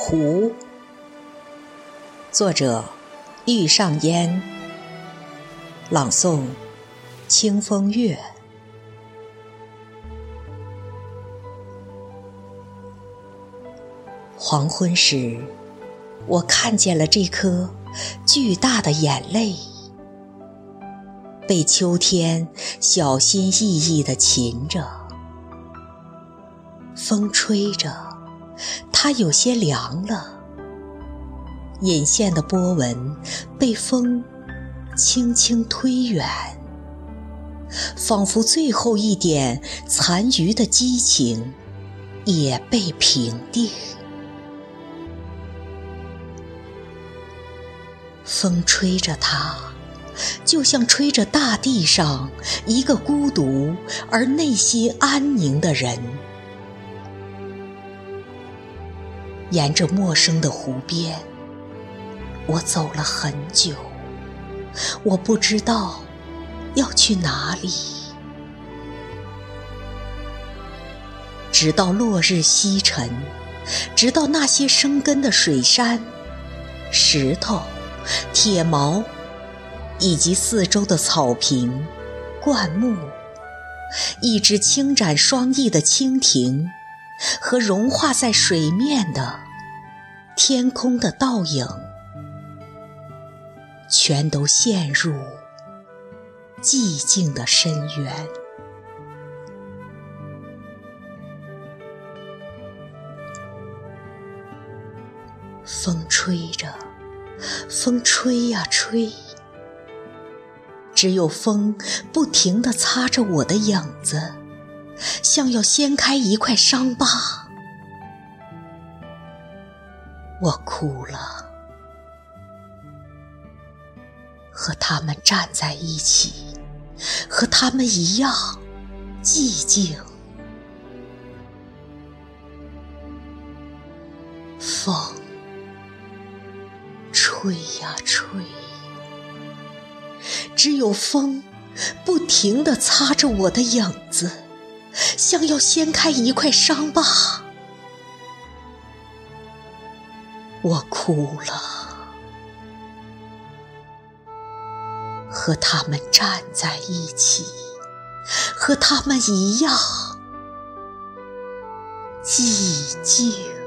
湖，作者：玉上烟，朗诵：清风月。黄昏时，我看见了这颗巨大的眼泪，被秋天小心翼翼地擒着，风吹着。它有些凉了，引线的波纹被风轻轻推远，仿佛最后一点残余的激情也被平定。风吹着它，就像吹着大地上一个孤独而内心安宁的人。沿着陌生的湖边，我走了很久，我不知道要去哪里。直到落日西沉，直到那些生根的水杉、石头、铁锚，以及四周的草坪、灌木，一只轻展双翼的蜻蜓。和融化在水面的天空的倒影，全都陷入寂静的深渊。风吹着，风吹呀吹，只有风不停地擦着我的影子。像要掀开一块伤疤，我哭了，和他们站在一起，和他们一样寂静。风吹呀吹，只有风不停地擦着我的影子。像要掀开一块伤疤，我哭了，和他们站在一起，和他们一样。寂静。